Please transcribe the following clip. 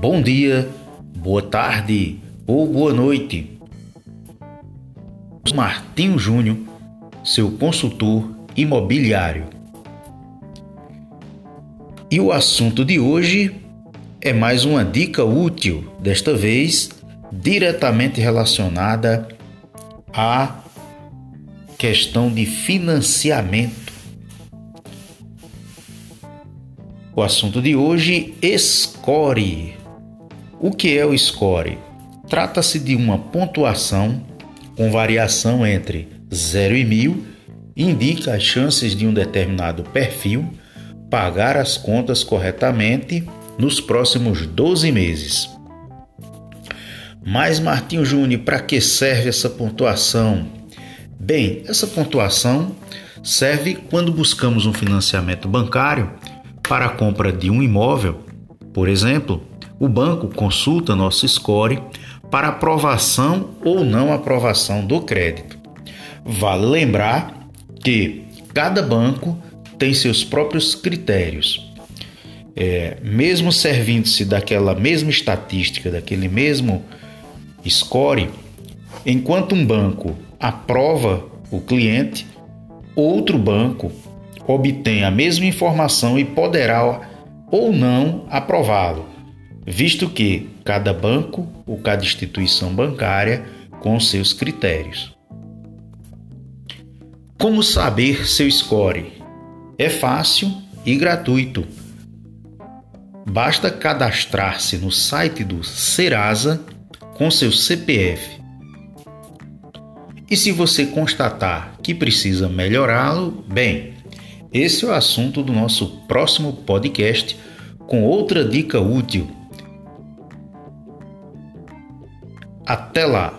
bom dia, boa tarde ou boa noite. Martinho Júnior, seu consultor imobiliário. E o assunto de hoje é mais uma dica útil, desta vez diretamente relacionada à questão de financiamento. O assunto de hoje, score. O que é o score? Trata-se de uma pontuação com variação entre 0 e 1000, indica as chances de um determinado perfil pagar as contas corretamente nos próximos 12 meses. Mas, Martinho Júnior, para que serve essa pontuação? Bem, essa pontuação serve quando buscamos um financiamento bancário para a compra de um imóvel. Por exemplo, o banco consulta nosso score para aprovação ou não aprovação do crédito. Vale lembrar que cada banco tem seus próprios critérios. É, mesmo servindo-se daquela mesma estatística, daquele mesmo score, enquanto um banco aprova o cliente, outro banco obtém a mesma informação e poderá ou não aprová-lo, visto que cada banco ou cada instituição bancária com seus critérios. Como saber seu score? É fácil e gratuito. Basta cadastrar-se no site do Serasa com seu CPF. E se você constatar que precisa melhorá-lo, bem, esse é o assunto do nosso próximo podcast com outra dica útil. Até lá!